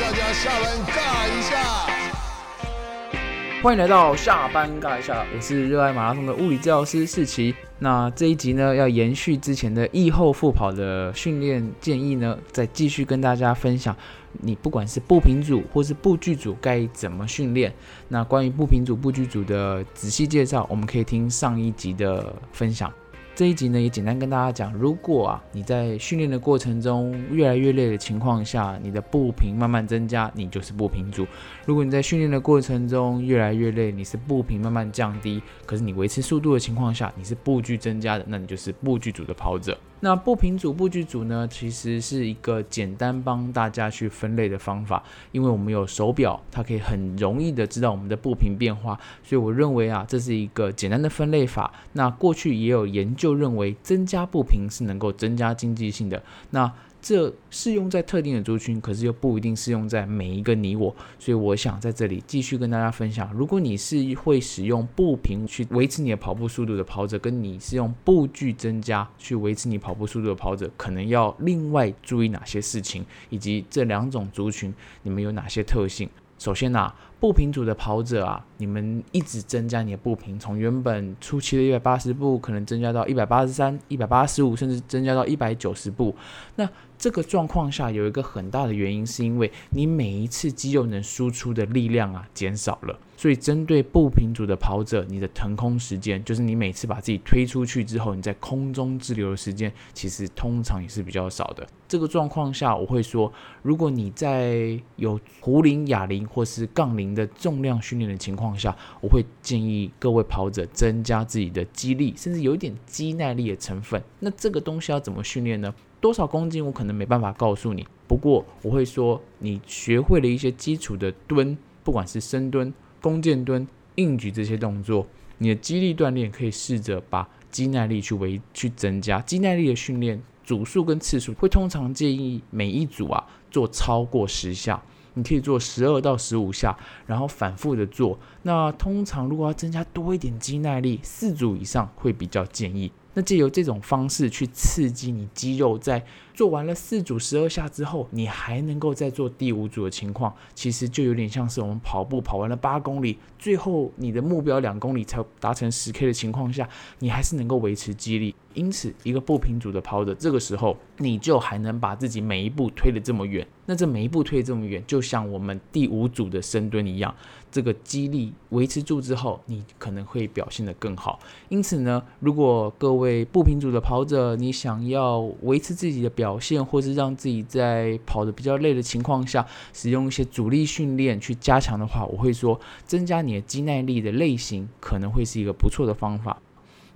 大家下班尬一下。欢迎来到下班尬一下，我是热爱马拉松的物理治疗师世奇。那这一集呢，要延续之前的疫后复跑的训练建议呢，再继续跟大家分享，你不管是步频组或是步距组该怎么训练。那关于步频组、步距组的仔细介绍，我们可以听上一集的分享。这一集呢，也简单跟大家讲，如果啊你在训练的过程中越来越累的情况下，你的步频慢慢增加，你就是步频组；如果你在训练的过程中越来越累，你是步频慢慢降低，可是你维持速度的情况下，你是步距增加的，那你就是步距组的跑者。那不平组、布局组呢，其实是一个简单帮大家去分类的方法，因为我们有手表，它可以很容易的知道我们的不平变化，所以我认为啊，这是一个简单的分类法。那过去也有研究认为，增加不平是能够增加经济性的。那这适用在特定的族群，可是又不一定适用在每一个你我，所以我想在这里继续跟大家分享。如果你是会使用步频去维持你的跑步速度的跑者，跟你是用步距增加去维持你跑步速度的跑者，可能要另外注意哪些事情，以及这两种族群你们有哪些特性。首先呐，步频组的跑者啊，你们一直增加你的步频，从原本初期的一百八十步，可能增加到一百八十三、一百八十五，甚至增加到一百九十步。那这个状况下有一个很大的原因，是因为你每一次肌肉能输出的力量啊减少了。所以针对步频组的跑者，你的腾空时间，就是你每次把自己推出去之后，你在空中滞留的时间，其实通常也是比较少的。这个状况下，我会说，如果你在有壶铃、哑铃或是杠铃的重量训练的情况下，我会建议各位跑者增加自己的肌力，甚至有一点肌耐力的成分。那这个东西要怎么训练呢？多少公斤我可能没办法告诉你，不过我会说，你学会了一些基础的蹲，不管是深蹲。弓箭蹲、硬举这些动作，你的肌力锻炼可以试着把肌耐力去维去增加。肌耐力的训练组数跟次数会通常建议每一组啊做超过十下，你可以做十二到十五下，然后反复的做。那通常如果要增加多一点肌耐力，四组以上会比较建议。那借由这种方式去刺激你肌肉，在做完了四组十二下之后，你还能够再做第五组的情况，其实就有点像是我们跑步跑完了八公里，最后你的目标两公里才达成十 K 的情况下，你还是能够维持肌力。因此，一个不平组的跑者，这个时候你就还能把自己每一步推得这么远。那这每一步推这么远，就像我们第五组的深蹲一样，这个肌力维持住之后，你可能会表现得更好。因此呢，如果各位步频组的跑者，你想要维持自己的表现，或是让自己在跑得比较累的情况下，使用一些阻力训练去加强的话，我会说，增加你的肌耐力的类型，可能会是一个不错的方法。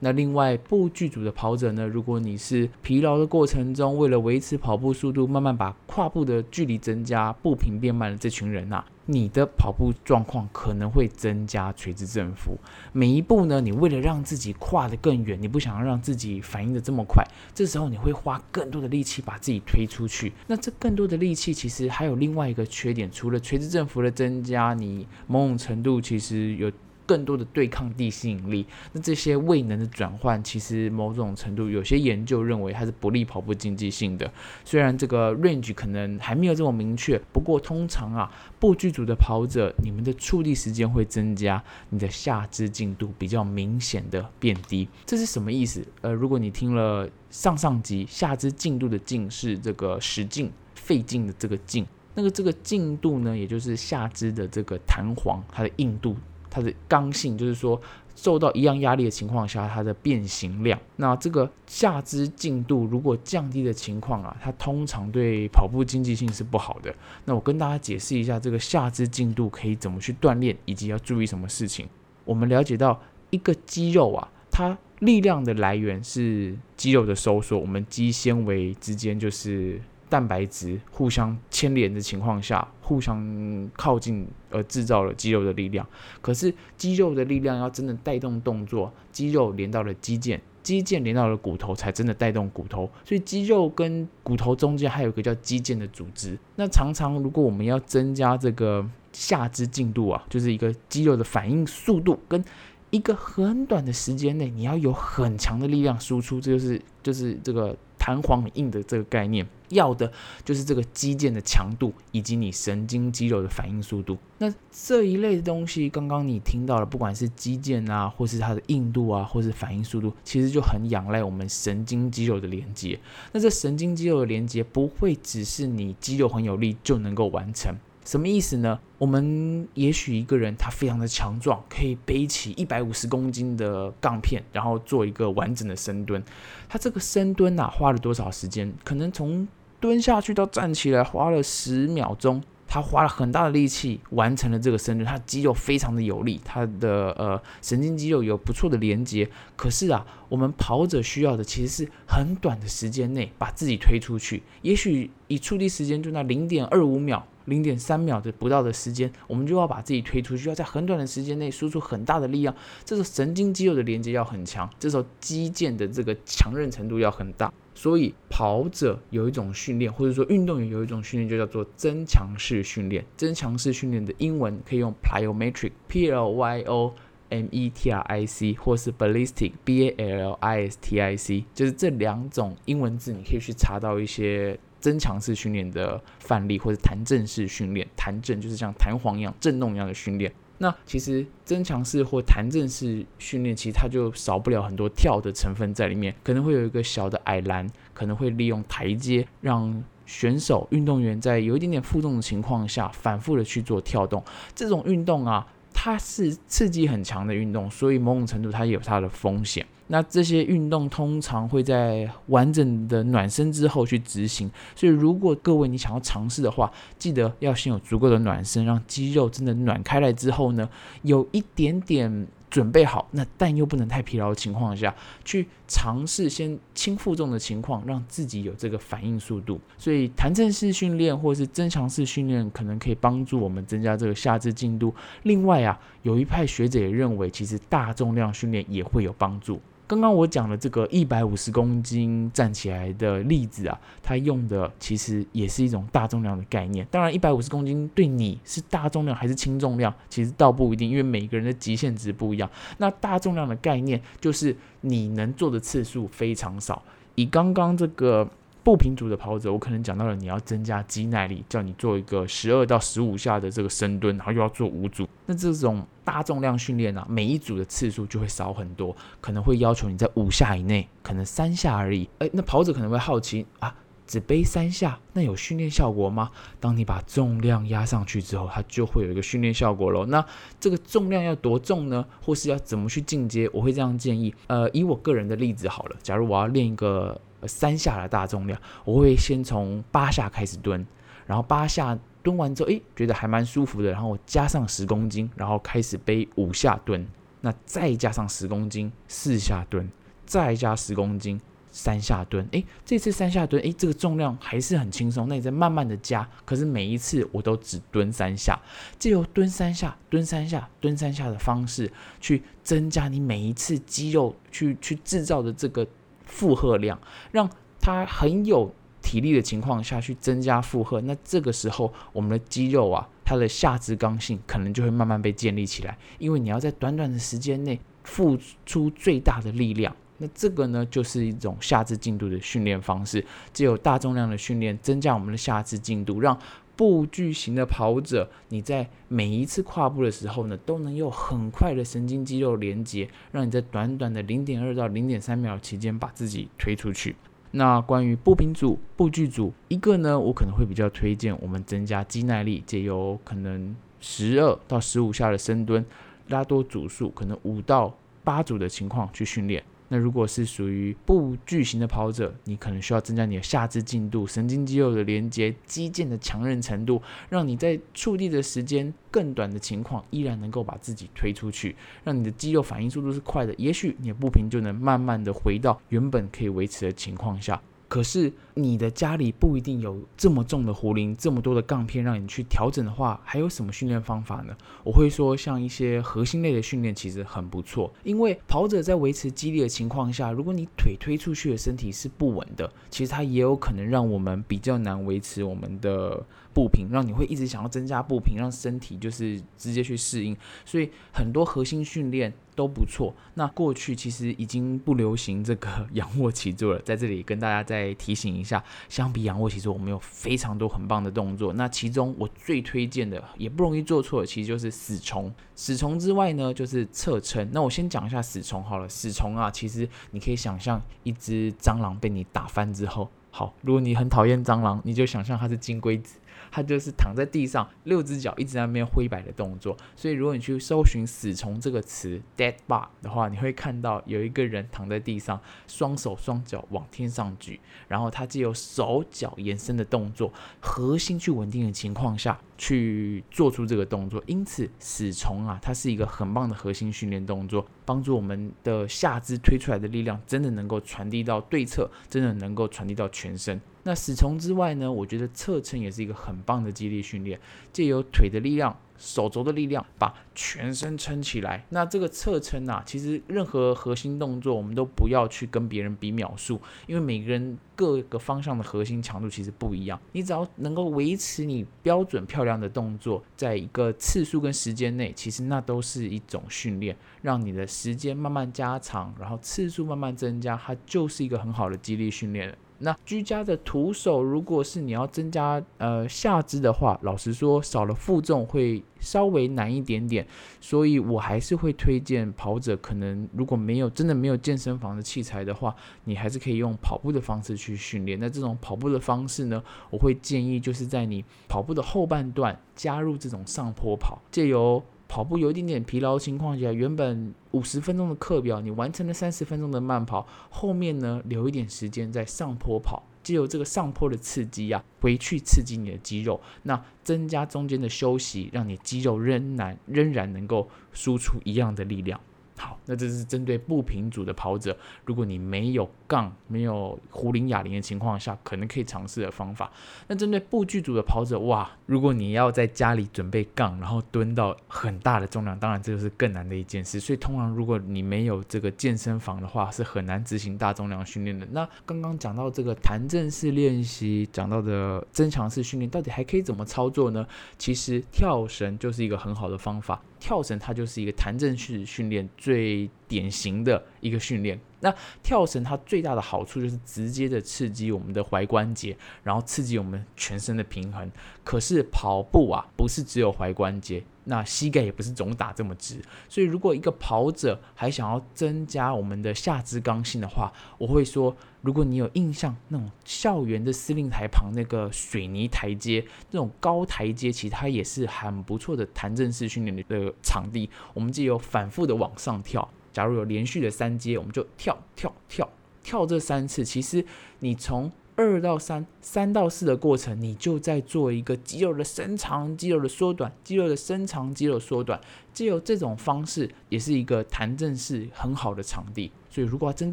那另外步距组的跑者呢？如果你是疲劳的过程中，为了维持跑步速度，慢慢把跨步的距离增加，步频变慢的这群人呐，你的跑步状况可能会增加垂直振幅。每一步呢，你为了让自己跨得更远，你不想要让自己反应的这么快，这时候你会花更多的力气把自己推出去。那这更多的力气其实还有另外一个缺点，除了垂直振幅的增加，你某种程度其实有。更多的对抗地吸引力，那这些未能的转换，其实某种程度有些研究认为它是不利跑步经济性的。虽然这个 range 可能还没有这么明确，不过通常啊，步距组的跑者，你们的触地时间会增加，你的下肢进度比较明显的变低。这是什么意思？呃，如果你听了上上集，下肢进度的进是这个使劲费劲的这个劲，那个这个进度呢，也就是下肢的这个弹簧，它的硬度。它的刚性就是说，受到一样压力的情况下，它的变形量。那这个下肢进度如果降低的情况啊，它通常对跑步经济性是不好的。那我跟大家解释一下，这个下肢进度可以怎么去锻炼，以及要注意什么事情。我们了解到一个肌肉啊，它力量的来源是肌肉的收缩，我们肌纤维之间就是。蛋白质互相牵连的情况下，互相靠近而制造了肌肉的力量。可是肌肉的力量要真的带动动作，肌肉连到了肌腱，肌腱连到了骨头，才真的带动骨头。所以肌肉跟骨头中间还有一个叫肌腱的组织。那常常如果我们要增加这个下肢进度啊，就是一个肌肉的反应速度，跟一个很短的时间内你要有很强的力量输出，这就是就是这个。弹簧硬的这个概念，要的就是这个肌腱的强度以及你神经肌肉的反应速度。那这一类的东西，刚刚你听到了，不管是肌腱啊，或是它的硬度啊，或是反应速度，其实就很仰赖我们神经肌肉的连接。那这神经肌肉的连接不会只是你肌肉很有力就能够完成。什么意思呢？我们也许一个人他非常的强壮，可以背起一百五十公斤的杠片，然后做一个完整的深蹲。他这个深蹲呐，花了多少时间？可能从蹲下去到站起来花了十秒钟。他花了很大的力气完成了这个深蹲，他肌肉非常的有力，他的呃神经肌肉有不错的连接。可是啊，我们跑者需要的其实是很短的时间内把自己推出去，也许以触地时间就那零点二五秒。零点三秒的不到的时间，我们就要把自己推出去，要在很短的时间内输出很大的力量。这时候神经肌肉的连接要很强，这时候肌腱的这个强韧程度要很大。所以跑者有一种训练，或者说运动员有一种训练，就叫做增强式训练。增强式训练的英文可以用 plyometric，p l y o m e t r i c，或是 ballistic，b a l i s t i c，就是这两种英文字，你可以去查到一些。增强式训练的范例，或者弹震式训练，弹震就是像弹簧一样震动一样的训练。那其实增强式或弹震式训练，其实它就少不了很多跳的成分在里面，可能会有一个小的矮栏，可能会利用台阶，让选手运动员在有一点点负重的情况下，反复的去做跳动。这种运动啊，它是刺激很强的运动，所以某种程度它有它的风险。那这些运动通常会在完整的暖身之后去执行，所以如果各位你想要尝试的话，记得要先有足够的暖身，让肌肉真的暖开来之后呢，有一点点准备好，那但又不能太疲劳的情况下去尝试先轻负重的情况，让自己有这个反应速度。所以弹震式训练或是增强式训练可能可以帮助我们增加这个下肢进度。另外啊，有一派学者也认为，其实大重量训练也会有帮助。刚刚我讲的这个一百五十公斤站起来的例子啊，它用的其实也是一种大重量的概念。当然，一百五十公斤对你是大重量还是轻重量，其实倒不一定，因为每个人的极限值不一样。那大重量的概念就是你能做的次数非常少。以刚刚这个。步频组的跑者，我可能讲到了，你要增加肌耐力，叫你做一个十二到十五下的这个深蹲，然后又要做五组。那这种大重量训练啊，每一组的次数就会少很多，可能会要求你在五下以内，可能三下而已。诶，那跑者可能会好奇啊，只背三下，那有训练效果吗？当你把重量压上去之后，它就会有一个训练效果喽。那这个重量要多重呢？或是要怎么去进阶？我会这样建议。呃，以我个人的例子好了，假如我要练一个。三下的大重量，我会先从八下开始蹲，然后八下蹲完之后，诶，觉得还蛮舒服的，然后我加上十公斤，然后开始背五下蹲，那再加上十公斤，四下蹲，再加十公斤，三下蹲，诶，这次三下蹲，诶，这个重量还是很轻松，那你再慢慢的加，可是每一次我都只蹲三下，借由蹲三下、蹲三下、蹲三下的方式，去增加你每一次肌肉去去制造的这个。负荷量，让它很有体力的情况下去增加负荷，那这个时候我们的肌肉啊，它的下肢刚性可能就会慢慢被建立起来，因为你要在短短的时间内付出最大的力量，那这个呢就是一种下肢进度的训练方式，只有大重量的训练增加我们的下肢进度，让。步距型的跑者，你在每一次跨步的时候呢，都能有很快的神经肌肉连接，让你在短短的零点二到零点三秒期间把自己推出去。那关于步频组、步距组，一个呢，我可能会比较推荐我们增加肌耐力，借由可能十二到十五下的深蹲，拉多组数，可能五到八组的情况去训练。那如果是属于步距型的跑者，你可能需要增加你的下肢进度、神经肌肉的连接、肌腱的强韧程度，让你在触地的时间更短的情况，依然能够把自己推出去，让你的肌肉反应速度是快的，也许你的步频就能慢慢的回到原本可以维持的情况下。可是你的家里不一定有这么重的壶铃，这么多的杠片让你去调整的话，还有什么训练方法呢？我会说，像一些核心类的训练其实很不错，因为跑者在维持肌力的情况下，如果你腿推出去的身体是不稳的，其实它也有可能让我们比较难维持我们的步频，让你会一直想要增加步频，让身体就是直接去适应。所以很多核心训练。都不错。那过去其实已经不流行这个 仰卧起坐了，在这里跟大家再提醒一下，相比仰卧起坐，我们有非常多很棒的动作。那其中我最推荐的，也不容易做错，其实就是死虫。死虫之外呢，就是侧撑。那我先讲一下死虫好了。死虫啊，其实你可以想象一只蟑螂被你打翻之后，好，如果你很讨厌蟑螂，你就想象它是金龟子。它就是躺在地上，六只脚一直在那边挥摆的动作。所以，如果你去搜寻“死虫”这个词 “dead bug” 的话，你会看到有一个人躺在地上，双手双脚往天上举，然后他借由手脚延伸的动作，核心去稳定的情况下去做出这个动作。因此，死虫啊，它是一个很棒的核心训练动作，帮助我们的下肢推出来的力量真的能够传递到对侧，真的能够传递到全身。那死虫之外呢？我觉得侧撑也是一个很棒的肌力训练，借由腿的力量、手肘的力量，把全身撑起来。那这个侧撑啊，其实任何核心动作，我们都不要去跟别人比秒数，因为每个人各个方向的核心强度其实不一样。你只要能够维持你标准漂亮的动作，在一个次数跟时间内，其实那都是一种训练，让你的时间慢慢加长，然后次数慢慢增加，它就是一个很好的肌力训练。那居家的徒手，如果是你要增加呃下肢的话，老实说少了负重会稍微难一点点，所以我还是会推荐跑者，可能如果没有真的没有健身房的器材的话，你还是可以用跑步的方式去训练。那这种跑步的方式呢，我会建议就是在你跑步的后半段加入这种上坡跑，借由。跑步有一点点疲劳情况下，原本五十分钟的课表，你完成了三十分钟的慢跑，后面呢留一点时间在上坡跑，借由这个上坡的刺激呀，回去刺激你的肌肉，那增加中间的休息，让你肌肉仍然仍然能够输出一样的力量。好，那这是针对步频组的跑者，如果你没有杠、没有壶铃哑铃的情况下，可能可以尝试的方法。那针对步距组的跑者，哇，如果你要在家里准备杠，然后蹲到很大的重量，当然这个是更难的一件事。所以通常如果你没有这个健身房的话，是很难执行大重量训练的。那刚刚讲到这个弹正式练习，讲到的增强式训练，到底还可以怎么操作呢？其实跳绳就是一个很好的方法。跳绳它就是一个弹正式训练最典型的一个训练。那跳绳它最大的好处就是直接的刺激我们的踝关节，然后刺激我们全身的平衡。可是跑步啊，不是只有踝关节，那膝盖也不是总打这么直。所以如果一个跑者还想要增加我们的下肢刚性的话，我会说，如果你有印象，那种校园的司令台旁那个水泥台阶，那种高台阶，其实它也是很不错的弹正式训练的场地。我们既有反复的往上跳。假如有连续的三阶，我们就跳跳跳跳这三次。其实你从二到三、三到四的过程，你就在做一个肌肉的伸长、肌肉的缩短、肌肉的伸长、肌肉缩短。只有这种方式，也是一个弹正式很好的场地。所以，如果要针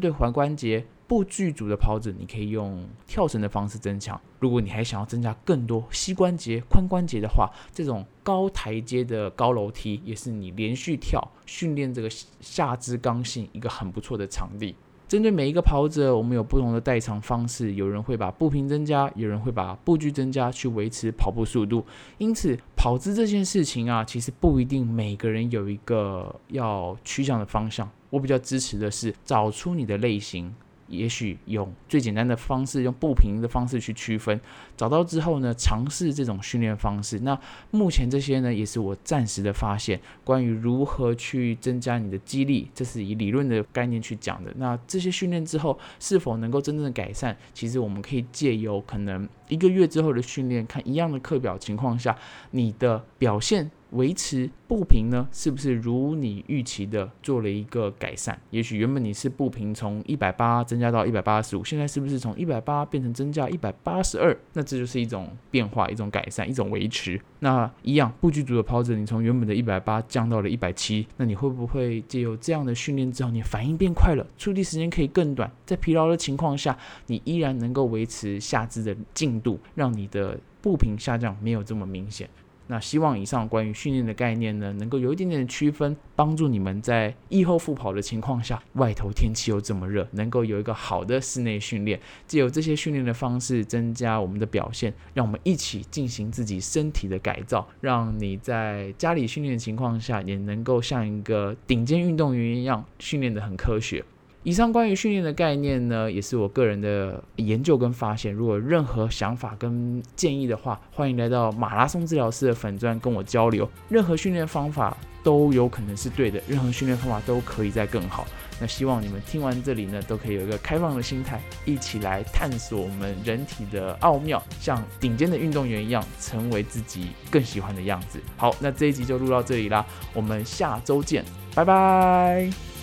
对踝关节不具足的跑者，你可以用跳绳的方式增强。如果你还想要增加更多膝关节、髋关节的话，这种高台阶的高楼梯也是你连续跳训练这个下肢刚性一个很不错的场地。针对每一个跑者，我们有不同的代偿方式。有人会把步频增加，有人会把步距增加，去维持跑步速度。因此，跑姿这件事情啊，其实不一定每个人有一个要趋向的方向。我比较支持的是找出你的类型。也许用最简单的方式，用步频的方式去区分，找到之后呢，尝试这种训练方式。那目前这些呢，也是我暂时的发现。关于如何去增加你的肌力，这是以理论的概念去讲的。那这些训练之后是否能够真正的改善？其实我们可以借由可能一个月之后的训练，看一样的课表情况下，你的表现。维持步频呢，是不是如你预期的做了一个改善？也许原本你是步频从一百八增加到一百八十五，现在是不是从一百八变成增加一百八十二？那这就是一种变化，一种改善，一种维持。那一样，步距组的跑者，你从原本的一百八降到了一百七，那你会不会借由这样的训练之后，你反应变快了，触地时间可以更短，在疲劳的情况下，你依然能够维持下肢的进度，让你的步频下降没有这么明显。那希望以上关于训练的概念呢，能够有一点点的区分，帮助你们在疫后复跑的情况下，外头天气又这么热，能够有一个好的室内训练，借由这些训练的方式增加我们的表现，让我们一起进行自己身体的改造，让你在家里训练的情况下，也能够像一个顶尖运动员一样训练的很科学。以上关于训练的概念呢，也是我个人的研究跟发现。如果任何想法跟建议的话，欢迎来到马拉松治疗师的粉钻跟我交流。任何训练方法都有可能是对的，任何训练方法都可以再更好。那希望你们听完这里呢，都可以有一个开放的心态，一起来探索我们人体的奥妙，像顶尖的运动员一样，成为自己更喜欢的样子。好，那这一集就录到这里啦，我们下周见，拜拜。